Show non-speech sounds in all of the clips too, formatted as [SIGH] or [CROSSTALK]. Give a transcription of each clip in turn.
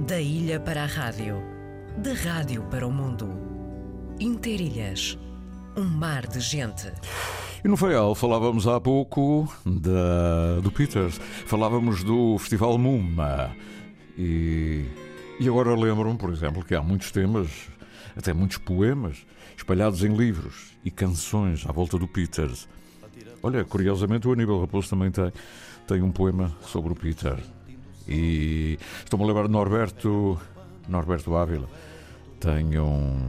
Da ilha para a rádio, da rádio para o mundo. Interilhas, um mar de gente. E no Feial falávamos há pouco da, do Peters, falávamos do Festival Muma. E, e agora lembro-me, por exemplo, que há muitos temas, até muitos poemas, espalhados em livros e canções à volta do Peters. Olha, curiosamente o Aníbal Raposo também tem, tem um poema sobre o Peter. E estou-me a lembrar de Norberto, Norberto Ávila. Tem um,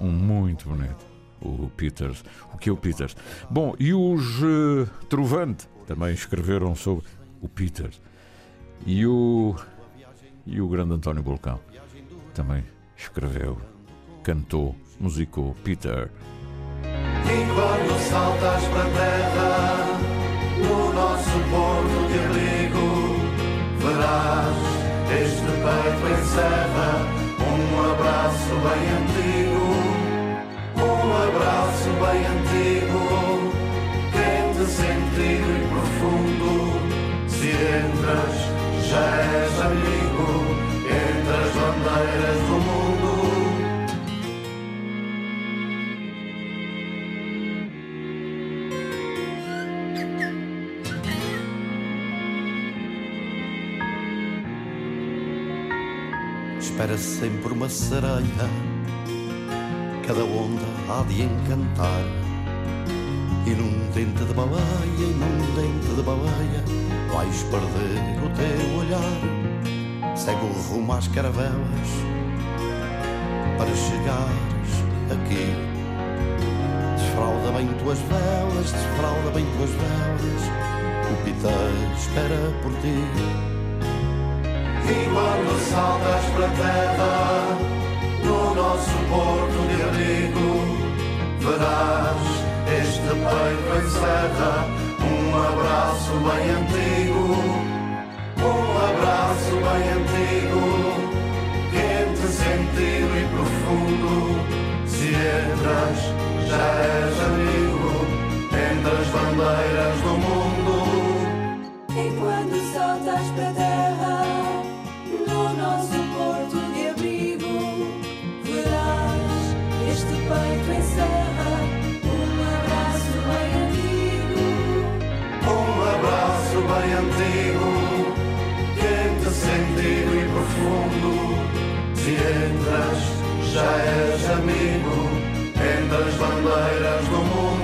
um muito bonito, o Peters. O que é o Peters? Bom, e os uh, Trovante também escreveram sobre o Peters. E o, e o grande António Bolcão também escreveu, cantou, musicou Peter. Saltas para terra, este peito encerra um abraço bem antigo, espera sempre uma sereia. Cada onda há de encantar. E num dente de baleia, e num dente de baleia, vais perder o teu olhar. Segue o rumo às caravelas para chegares aqui. Desfralda bem tuas velas, desfralda bem tuas velas. O Pita espera por ti. E quando saltas a terra, no nosso porto de abrigo, verás este peito encerra um abraço bem antigo, um abraço bem antigo, quente, sentido e profundo. Se entras, já és amigo, bem antigo, quente, sentido e profundo. Se entras, já és amigo, entre as bandeiras do mundo.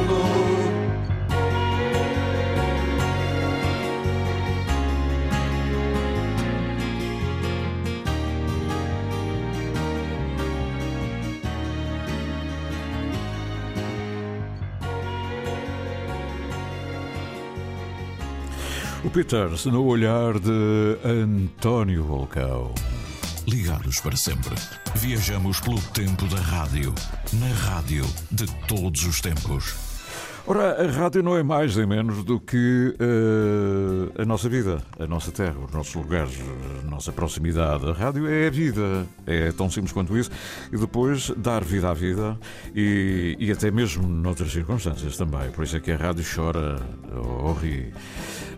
O Peters no olhar de António Volcão. Ligados para sempre. Viajamos pelo tempo da rádio. Na rádio de todos os tempos. Ora, a rádio não é mais nem menos do que uh, a nossa vida, a nossa terra, os nossos lugares, a nossa proximidade. A rádio é a vida, é tão simples quanto isso. E depois dar vida à vida e, e até mesmo noutras circunstâncias também. Por isso é que a rádio chora ou ri.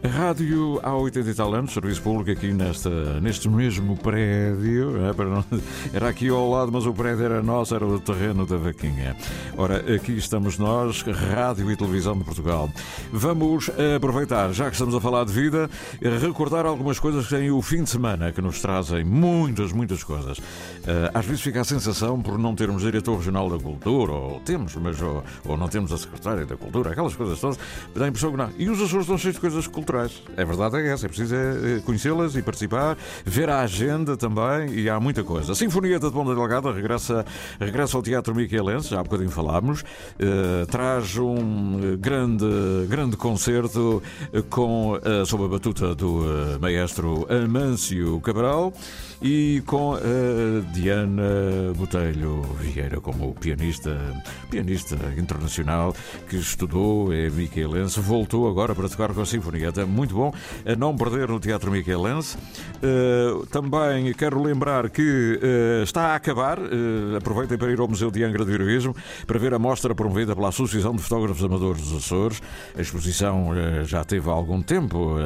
Rádio há 80 e tal anos, serviço público aqui nesta, neste mesmo prédio. É, era aqui ao lado, mas o prédio era nosso, era o terreno da vaquinha. Ora, aqui estamos nós, Rádio e Televisão de Portugal. Vamos aproveitar, já que estamos a falar de vida, recordar algumas coisas que têm o fim de semana, que nos trazem muitas, muitas coisas. Às vezes fica a sensação, por não termos diretor regional da cultura, ou temos, mas ou, ou não temos a secretária da cultura, aquelas coisas todas, dá a impressão que não. E os Açores estão cheios de coisas culturais. A verdade é essa, é preciso é conhecê-las e participar, ver a agenda também, e há muita coisa. A Sinfonieta de Ponta Delgada regressa, regressa ao Teatro Miquelense, já há bocadinho falámos, uh, traz um grande, grande concerto com, uh, sob a batuta do uh, maestro Amâncio Cabral e com Diana Botelho Vieira como pianista, pianista internacional que estudou, é miquelense, voltou agora para tocar com a Sinfonieta. Muito bom, a não perder no Teatro Miquelense. Uh, também quero lembrar que uh, está a acabar, uh, aproveitem para ir ao Museu de Angra do Heroísmo para ver a mostra promovida pela Associação de Fotógrafos Amadores dos Açores. A exposição já teve há algum tempo,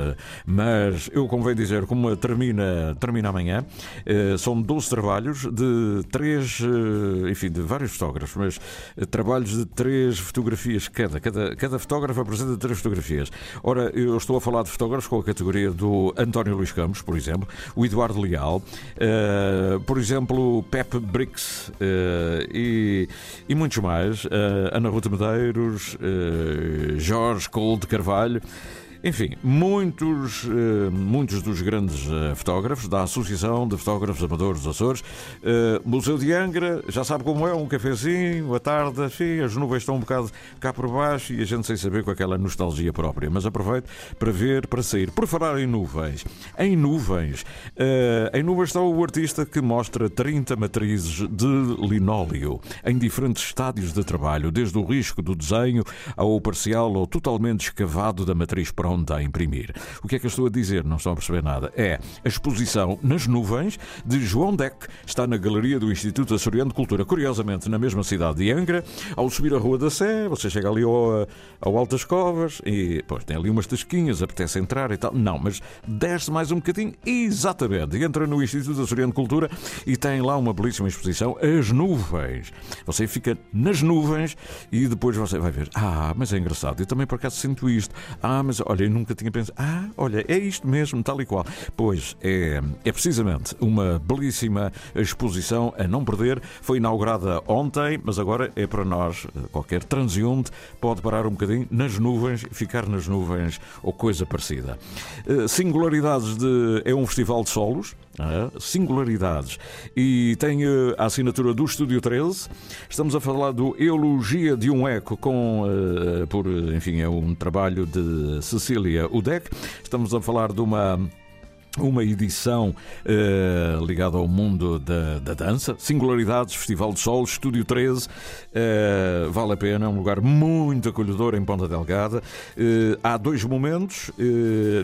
mas eu convém dizer como termina, termina amanhã. São 12 trabalhos de três, enfim, de vários fotógrafos, mas trabalhos de três fotografias cada. Cada, cada fotógrafo apresenta três fotografias. Ora, eu estou a falar de fotógrafos com a categoria do António Luís Campos, por exemplo, o Eduardo Leal, por exemplo, Pep Brix e, e muitos mais, Ana Ruta Medeiros, Jorge Cole de Carvalho. Enfim, muitos, eh, muitos dos grandes eh, fotógrafos da Associação de Fotógrafos Amadores dos Açores. Eh, Museu de Angra, já sabe como é, um cafezinho, à tarde, as nuvens estão um bocado cá por baixo e a gente sem saber com aquela nostalgia própria. Mas aproveite para ver, para sair. Por falar em nuvens, em nuvens, em nuvens está o artista que mostra 30 matrizes de linóleo em diferentes estádios de trabalho, desde o risco do desenho ao parcial ou totalmente escavado da matriz própria pronta a imprimir. O que é que eu estou a dizer? Não estão a perceber nada. É a exposição nas nuvens de João Deck. Está na galeria do Instituto Açoriano de Cultura, curiosamente na mesma cidade de Angra. Ao subir a Rua da Sé, você chega ali ao, ao Altas Covas e pois, tem ali umas tasquinhas, apetece entrar e tal. Não, mas desce mais um bocadinho, exatamente. Entra no Instituto Açoriano de Cultura e tem lá uma belíssima exposição, As Nuvens. Você fica nas nuvens e depois você vai ver. Ah, mas é engraçado. Eu também por acaso sinto isto. Ah, mas olha, eu nunca tinha pensado, ah, olha, é isto mesmo, tal e qual. Pois é, é precisamente uma belíssima exposição a não perder. Foi inaugurada ontem, mas agora é para nós, qualquer transeunte pode parar um bocadinho nas nuvens, ficar nas nuvens ou coisa parecida. Eh, singularidades de. É um festival de solos. Singularidades. E tem eh, a assinatura do Estúdio 13. Estamos a falar do Eulogia de um Eco, com, uh, por, enfim, é um trabalho de Cecília Udek. Estamos a falar de uma uma edição uh, ligada ao mundo da, da, dança. Singularidades, Festival de Sol, Estúdio 13. Uh, eh, vale a pena, é um lugar muito acolhedor em Ponta Delgada. Uh, há dois momentos,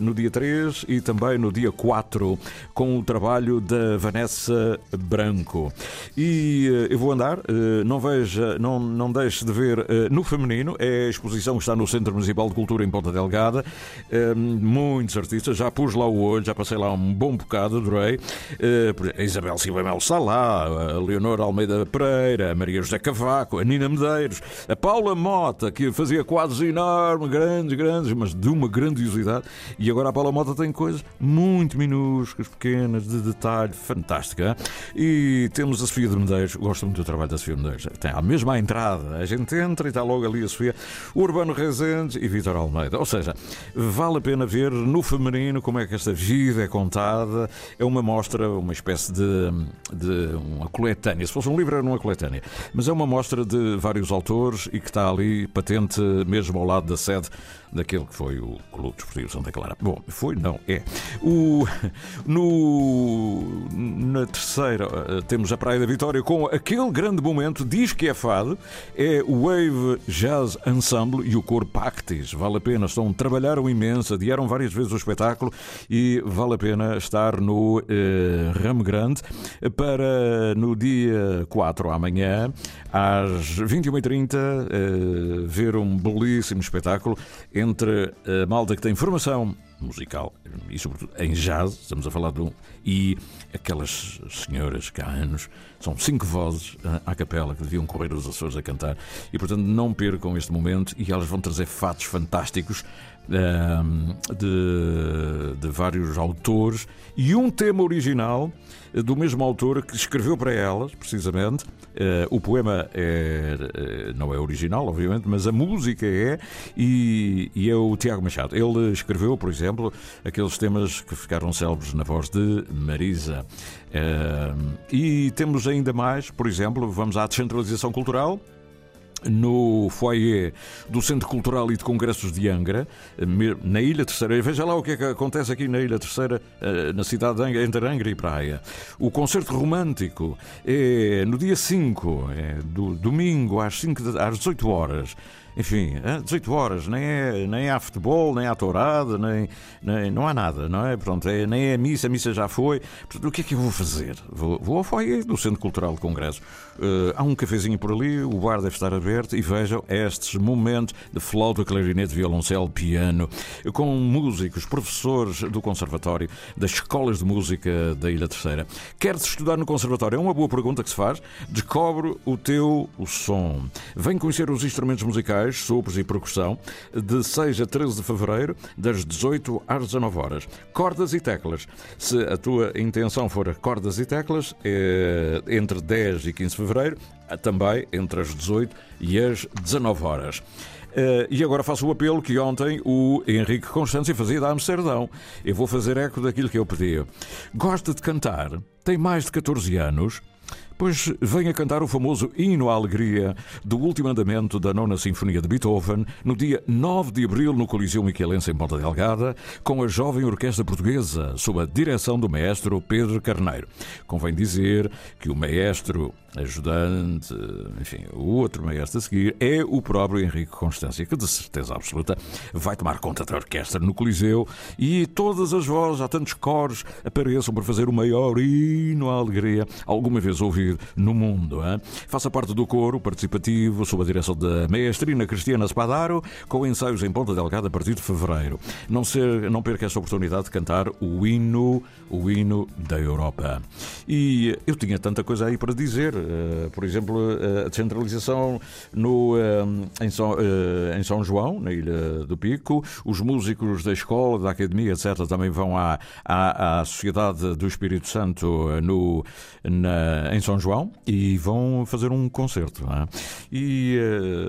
no dia 3 e também no dia 4, com o trabalho da Vanessa Branco. E eu vou andar, não veja, não, não deixe de ver no feminino, é a exposição que está no Centro Municipal de Cultura em Ponta Delgada. muitos artistas, já pus lá o olho, já passei lá lá um bom bocado, adorei. Uh, Isabel Silva Melo está lá, a Leonor Almeida Pereira, a Maria José Cavaco, a Nina Medeiros, a Paula Mota, que fazia quadros enormes, grandes, grandes, mas de uma grandiosidade. E agora a Paula Mota tem coisas muito minúsculas, pequenas, de detalhe, fantástica. E temos a Sofia de Medeiros, gosto muito do trabalho da Sofia de Medeiros. Tem a mesma entrada, a gente entra e está logo ali a Sofia, Urbano Rezende e Vitor Almeida. Ou seja, vale a pena ver no feminino como é que esta vida é contada, é uma mostra, uma espécie de, de uma coletânea. Se fosse um livro, era uma coletânea. Mas é uma mostra de vários autores e que está ali patente mesmo ao lado da sede daquele que foi o Clube Desportivo Santa Clara. Bom, foi, não, é. O, no, na terceira eh, temos a Praia da Vitória com aquele grande momento, diz que é fado, é o Wave Jazz Ensemble e o Cor Pactis. Vale a pena, estão, trabalharam imenso, adiaram várias vezes o espetáculo e vale a pena estar no eh, Ramo Grande para no dia 4 amanhã, às 21h30, eh, ver um belíssimo espetáculo entre a malta que tem formação musical e, sobretudo, em jazz, estamos a falar de um, e aquelas senhoras que há anos são cinco vozes eh, à capela que deviam correr os Açores a cantar. E, portanto, não percam este momento e elas vão trazer fatos fantásticos de, de vários autores e um tema original eh, do mesmo autor que escreveu para elas, precisamente. Uh, o poema é, uh, não é original, obviamente, mas a música é, e, e, é o Tiago Machado. Ele escreveu, por exemplo, aqueles temas que ficaram célebres na voz de Marisa. Uh, e temos ainda mais, por exemplo, vamos à descentralização cultural no foyer do Centro Cultural e de Congressos de Angra, na Ilha Terceira. Veja lá o que é que acontece aqui na Ilha Terceira, eh, na cidade de Angra, entre Angra e Praia. O concerto romântico é no dia 5, é do domingo às, 5 de, às 18 horas. enfim, 18 horas, nem é, nem há futebol, nem há tourada, nem, nem, não há nada, não é? Pronto, é, nem é missa, a missa já foi. Portanto, o que é que eu vou fazer? Vou, vou ao foyer do Centro Cultural de Congresso. Uh, há um cafezinho por ali, o bar deve estar aberto e vejam estes momentos de flauta, clarinete, violoncelo, piano, com músicos, professores do Conservatório, das escolas de música da Ilha Terceira. Queres estudar no Conservatório? É uma boa pergunta que se faz. Descobre o teu o som. Vem conhecer os instrumentos musicais, sopros e percussão, de 6 a 13 de fevereiro, das 18 às 19 horas. Cordas e teclas. Se a tua intenção for cordas e teclas, é entre 10 e 15 de fevereiro, também entre as 18 e as 19 horas. Uh, e agora faço o apelo que ontem o Henrique Constância fazia da Amsterdão. Eu vou fazer eco daquilo que eu pedi. Gosta de cantar? Tem mais de 14 anos? Pois venha cantar o famoso Hino à Alegria do último andamento da Nona Sinfonia de Beethoven no dia 9 de abril no Coliseu Michelense em Ponta Delgada, com a jovem orquestra portuguesa, sob a direção do maestro Pedro Carneiro. Convém dizer que o maestro ajudante, enfim, o outro maestro a seguir é o próprio Henrique Constância, que de certeza absoluta vai tomar conta da orquestra no Coliseu e todas as vozes, há tantos coros, apareçam para fazer o maior hino à alegria alguma vez ouvido no mundo. Hein? Faça parte do coro participativo sob a direção da maestrina Cristiana Spadaro, com ensaios em Ponta Delgada a partir de fevereiro. Não, ser, não perca esta oportunidade de cantar o hino, o hino da Europa. E eu tinha tanta coisa aí para dizer por exemplo, eh, a descentralização no, eh, em, São, em São João, na Ilha do Pico, os músicos da escola, da academia, etc., também vão à, à, à Sociedade do Espírito Santo no, na, em São João e vão fazer um concerto. É? E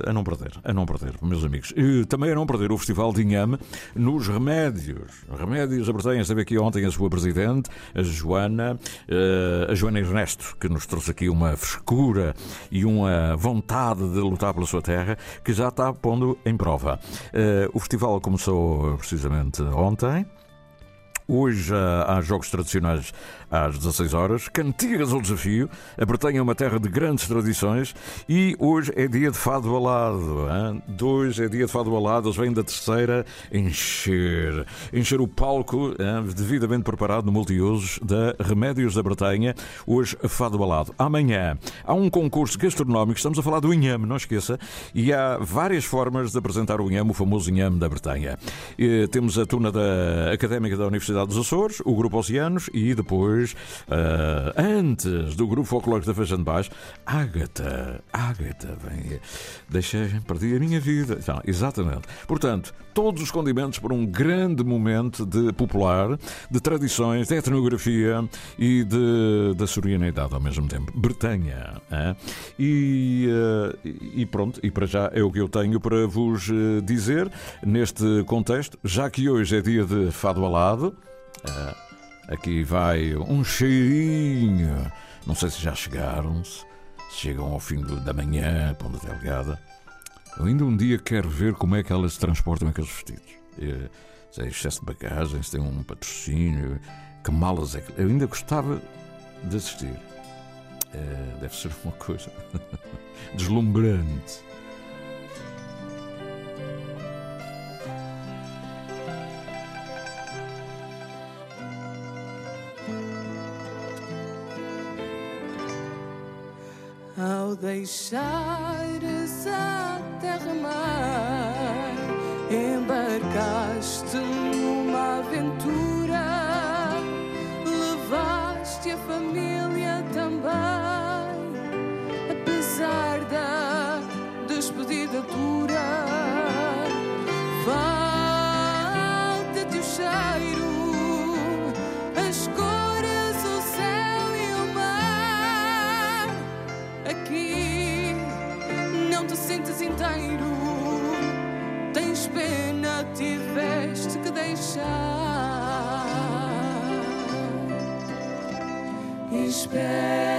a não perder, a não perder, meus amigos. E também a não perder o Festival de Inhame nos Remédios. Remédios, a Bretanha esteve aqui ontem a sua presidente, a Joana, a Joana Ernesto, que nos trouxe aqui uma frescura e uma vontade de lutar pela sua terra que já está pondo em prova. Uh, o festival começou precisamente ontem. Hoje há jogos tradicionais às 16 horas. Cantigas ao desafio. A Bretanha é uma terra de grandes tradições e hoje é dia de fado balado. Hein? Hoje é dia de fado balado. Eles vêm da terceira encher. Encher o palco hein? devidamente preparado no multiusos da Remédios da Bretanha. Hoje, fado balado. Amanhã há um concurso gastronómico. Estamos a falar do inhame, não esqueça. E há várias formas de apresentar o inhame, o famoso inhame da Bretanha. E temos a turma da Académica da Universidade dos Açores, o Grupo Oceanos e depois uh, antes do grupo folclórico da Feijão de Baixo, Ágata, Ágata, vem, deixei, perdi a minha vida. Então, exatamente. Portanto, todos os condimentos para um grande momento de popular, de tradições, de etnografia e de, da sorianidade ao mesmo tempo. Bretanha. Hein? E, uh, e pronto, e para já é o que eu tenho para vos eh, dizer neste contexto, já que hoje é dia de fado alado. Uh, Aqui vai um cheirinho. Não sei se já chegaram, se chegam ao fim da manhã, Ponta Delgada. Eu ainda um dia quero ver como é que elas se transportam aqueles vestidos. É, se é excesso de bagagem, se tem um patrocínio, que malas é que. Eu ainda gostava de assistir. É, deve ser uma coisa [LAUGHS] deslumbrante. Deixares a terra-mar, embarcaste numa aventura, levaste a família também, Espera.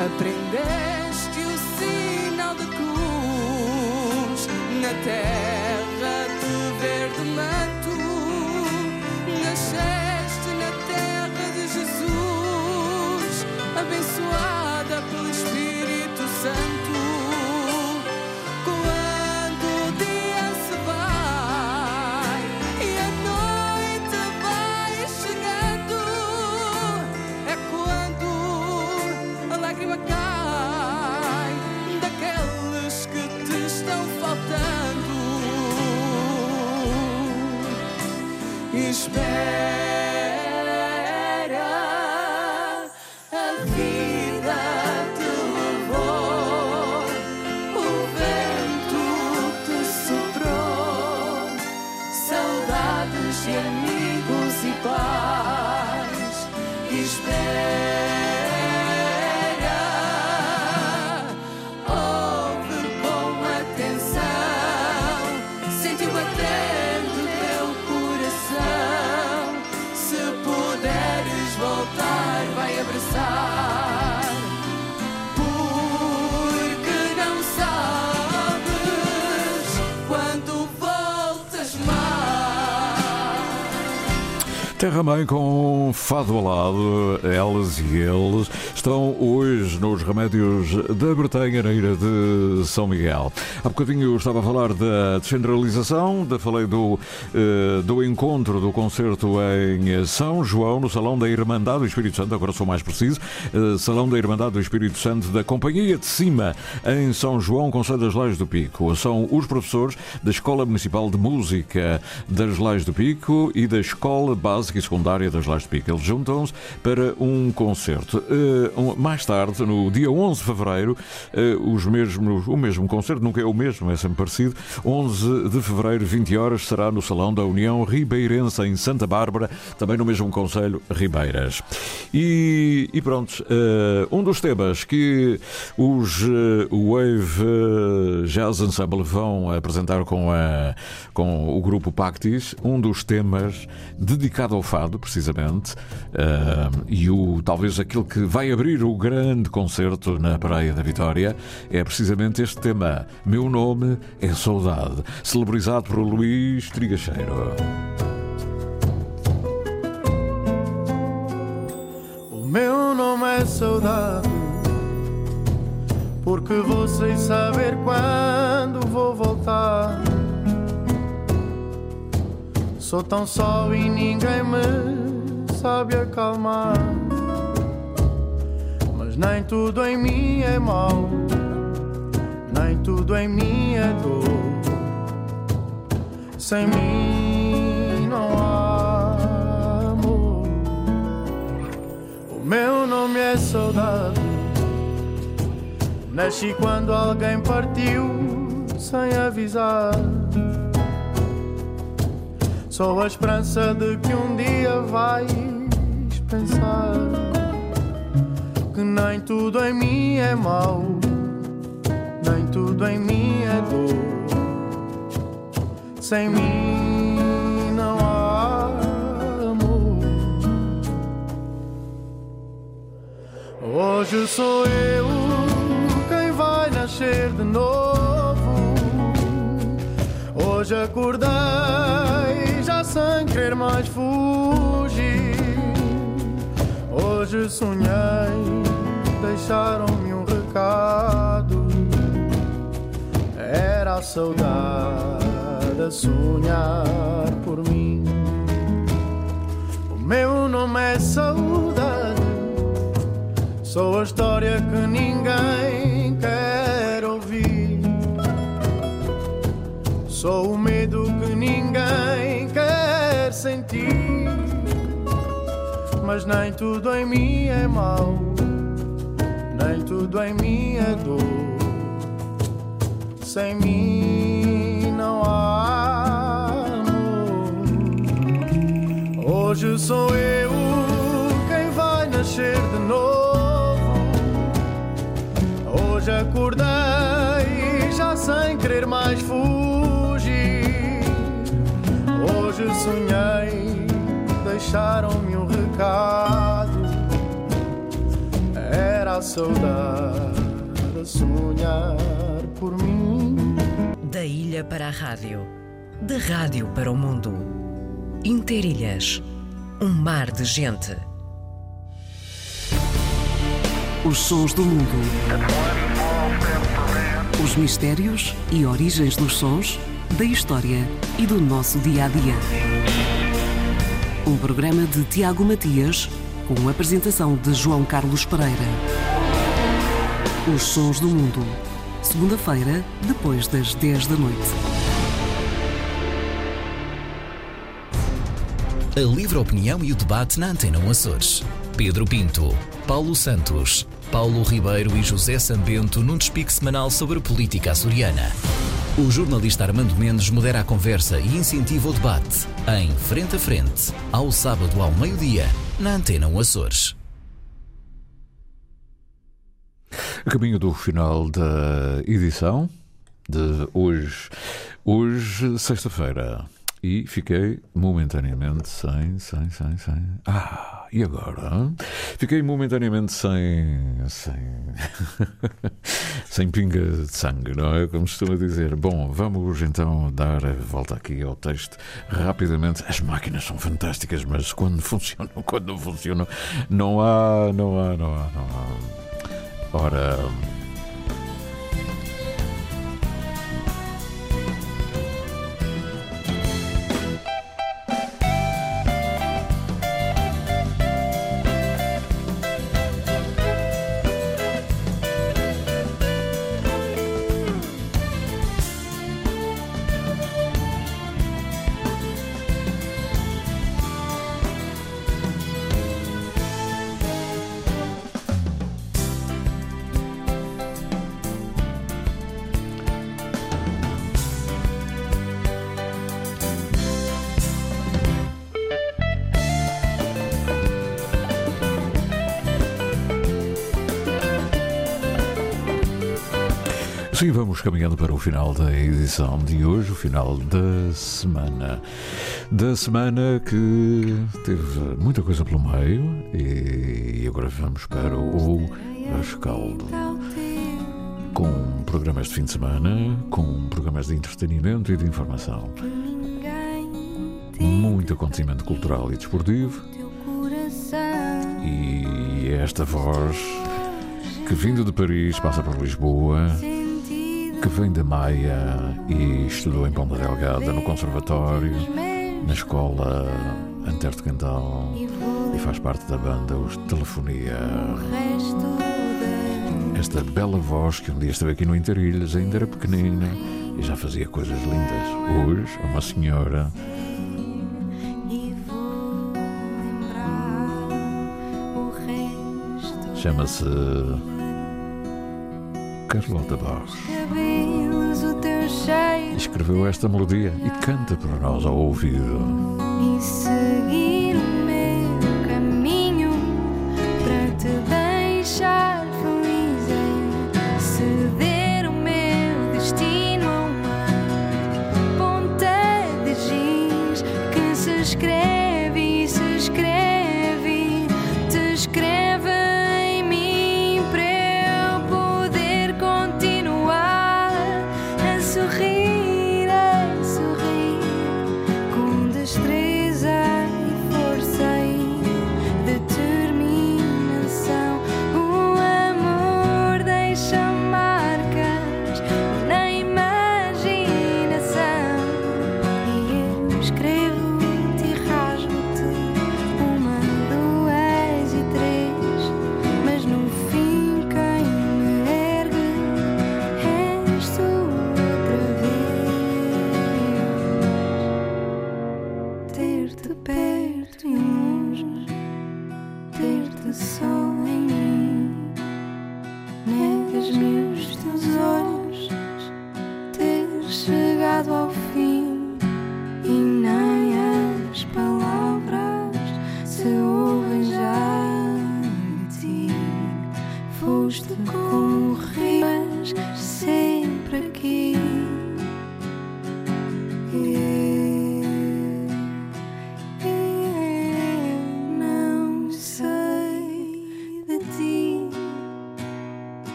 Aprendeste o sinal de cruz na terra Espera, a vida te levou, o vento te soprou, saudades de amigos e paz. Espera, Terra Mãe com Fado ao lado, elas e eles estão hoje nos Remédios da Bretanha, na ilha de São Miguel. Há bocadinho eu estava a falar da descentralização, da, falei do, eh, do encontro do concerto em São João, no Salão da Irmandade do Espírito Santo, agora sou mais preciso, eh, Salão da Irmandade do Espírito Santo da Companhia de Cima, em São João, Conselho das Lajes do Pico. São os professores da Escola Municipal de Música das Lajes do Pico e da Escola Básica e Secundária das Lajes do Pico. Eles juntam-se para um concerto. Mais tarde, no dia 11 de fevereiro, eh, os mesmos, o mesmo concerto, nunca é o mesmo, é sempre parecido. 11 de fevereiro, 20 horas, será no Salão da União Ribeirense, em Santa Bárbara, também no mesmo Conselho, Ribeiras. E, e pronto, eh, um dos temas que os eh, Wave Jazz Ensemble vão apresentar com, a, com o grupo Pactis, um dos temas dedicado ao fado, precisamente, e o, talvez aquele que vai abrir o grande concerto na Praia da Vitória, é precisamente este tema. Meu nome é Saudade, celebrizado por Luís Trigacheiro. O meu nome é saudade, porque vou sem saber quando vou voltar. Sou tão só e ninguém me sabe acalmar. Nem tudo em mim é mau, nem tudo em mim é dor. Sem mim não há amor. O meu nome é saudade. Nasci quando alguém partiu sem avisar. Sou a esperança de que um dia vais pensar que nem tudo em mim é mau, nem tudo em mim é dor. Sem mim não há amor. Hoje sou eu quem vai nascer de novo. Hoje acordei já sem querer mais fugir. Hoje sonhei, deixaram-me um recado. Era a saudade a sonhar por mim. O meu nome é saudade. Sou a história que ninguém quer ouvir. Sou o medo que ninguém quer sentir. Mas nem tudo em mim é mau, nem tudo em mim é dor. Sem mim não há amor. Hoje sou eu quem vai nascer de novo. Hoje acordei já sem querer mais fugir. Hoje sonhei, deixaram-me um recado. A saudade a sonhar por mim. Da ilha para a rádio, da rádio para o mundo. Interilhas, um mar de gente. Os sons do mundo. Os mistérios e origens dos sons, da história e do nosso dia a dia. Um programa de Tiago Matias, com a apresentação de João Carlos Pereira. Os sons do mundo. Segunda-feira, depois das 10 da noite. A livre opinião e o debate na Antena 1 Açores. Pedro Pinto, Paulo Santos, Paulo Ribeiro e José Sambento num despique semanal sobre política açoriana. O jornalista Armando Mendes modera a conversa e incentiva o debate em Frente a Frente, ao sábado ao meio-dia, na Antena 1 Açores. A caminho do final da edição de hoje, hoje, sexta-feira. E fiquei momentaneamente sem, sem, sem, sem. Ah, e agora? Fiquei momentaneamente sem. sem. [LAUGHS] sem pinga de sangue, não é? Como costuma dizer. Bom, vamos então dar a volta aqui ao texto rapidamente. As máquinas são fantásticas, mas quando funcionam, quando não funcionam, não há, não há, não há, não há. Ora. Sim, vamos caminhando para o final da edição de hoje, o final da semana. Da semana que teve muita coisa pelo meio e agora vamos para o rescaldo. Com programas de fim de semana, com programas de entretenimento e de informação. Muito acontecimento cultural e desportivo. E esta voz que vindo de Paris passa por Lisboa que vem da Maia e estudou em Ponta Delgada no Conservatório, na Escola Antero de Cantão e faz parte da banda Os Telefonia. Esta bela voz que um dia esteve aqui no Interilhas ainda era pequenina e já fazia coisas lindas. Hoje, uma senhora chama-se Carlota Barros. Escreveu esta melodia e canta para nós ao ouvido.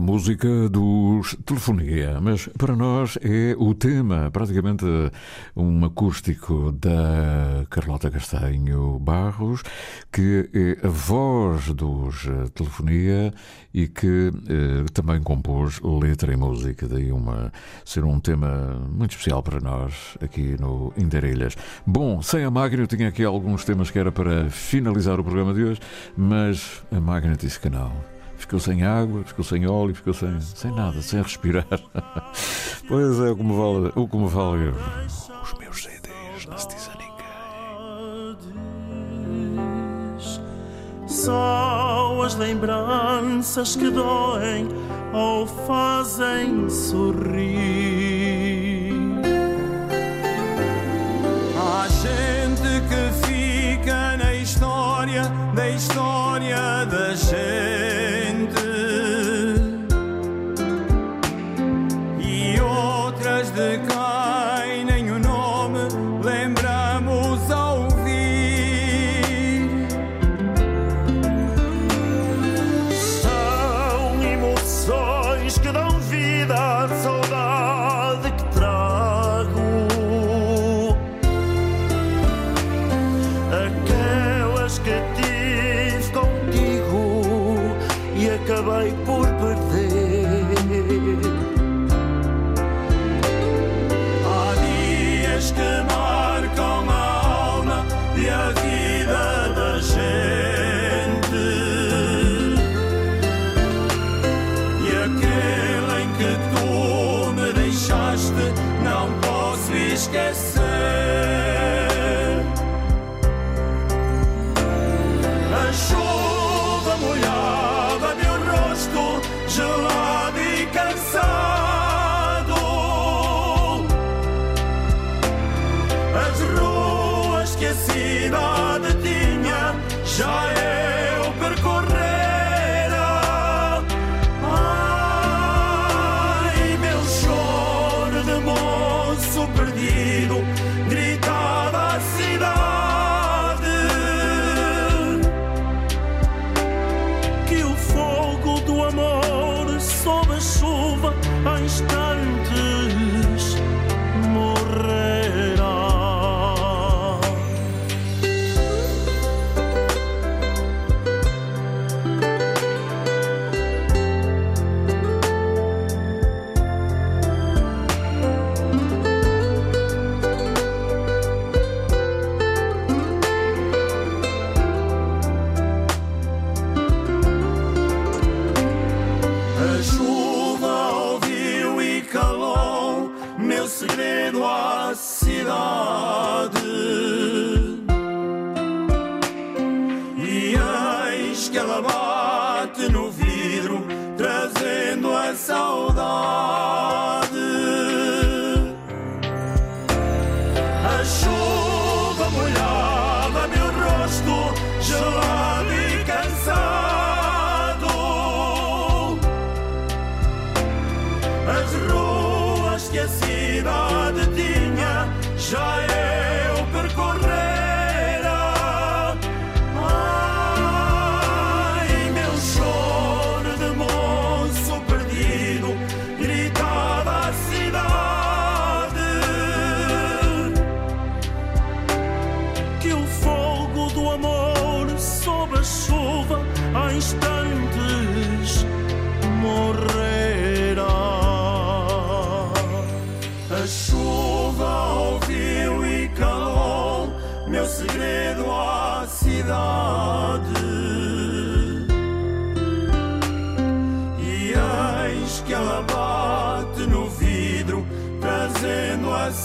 A música dos Telefonia, mas para nós é o tema, praticamente um acústico da Carlota Castanho Barros, que é a voz dos Telefonia e que eh, também compôs letra e música, daí uma, ser um tema muito especial para nós aqui no Interilhas. Bom, sem a máquina eu tinha aqui alguns temas que era para finalizar o programa de hoje, mas a máquina disse que não. Ficou sem água, ficou sem óleo, ficou sem, sem nada, sem respirar. [LAUGHS] pois é, o que me vale, o que me vale os meus CDs, não se diz a ninguém. Só as lembranças que doem ou fazem sorrir.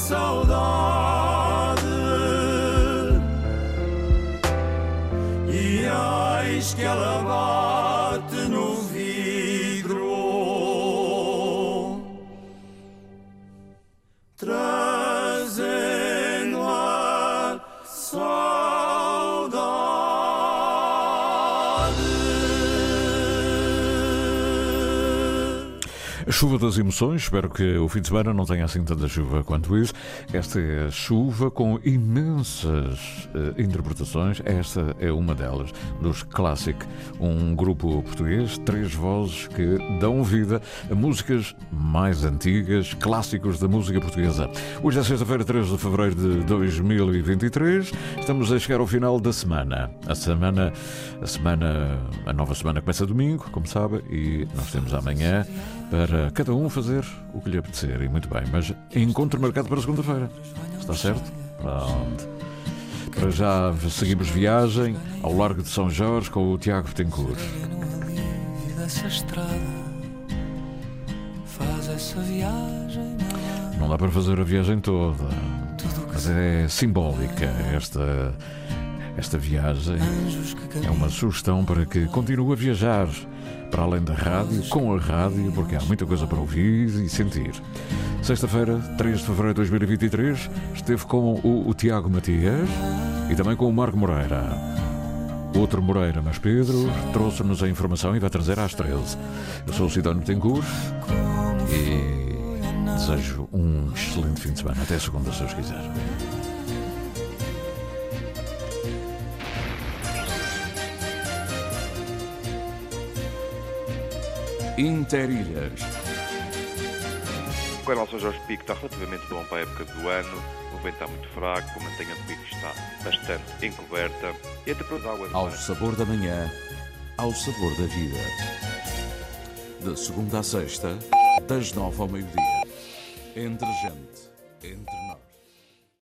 saudade. E eis que ela bate no vidro, trazendo a saudade. Chuva das emoções, espero que o fim de semana não tenha assim tanta chuva quanto isso. Esta é a chuva com imensas uh, interpretações, esta é uma delas, dos Classic, um grupo português, três vozes que dão vida a músicas mais antigas, clássicos da música portuguesa. Hoje é sexta-feira, 3 de fevereiro de 2023, estamos a chegar ao final da semana. A semana, a semana, a nova semana começa domingo, como sabe, e nós temos amanhã para cada um fazer o que lhe apetecer. E muito bem, mas encontro marcado para segunda-feira. Está certo? Pronto. Para já seguimos viagem ao Largo de São Jorge com o Tiago Betancourt. Não dá para fazer a viagem toda, mas é simbólica esta, esta viagem. É uma sugestão para que continue a viajar para além da rádio, com a rádio, porque há muita coisa para ouvir e sentir. Sexta-feira, 3 de fevereiro de 2023, esteve com o, o Tiago Matias e também com o Marco Moreira. Outro Moreira, mas Pedro trouxe-nos a informação e vai trazer às 13. Eu sou o Cidano Betancourt e desejo um excelente fim de semana. Até segunda, se Deus quiser. Interilhas. O canal São Jorge Pico está relativamente bom para a época do ano. O vento está muito fraco, a mantenha do pico está bastante encoberta e a temperatura da água... Ao sabor da manhã, ao sabor da vida. De segunda a sexta, das nove ao meio-dia. Entre gente, entre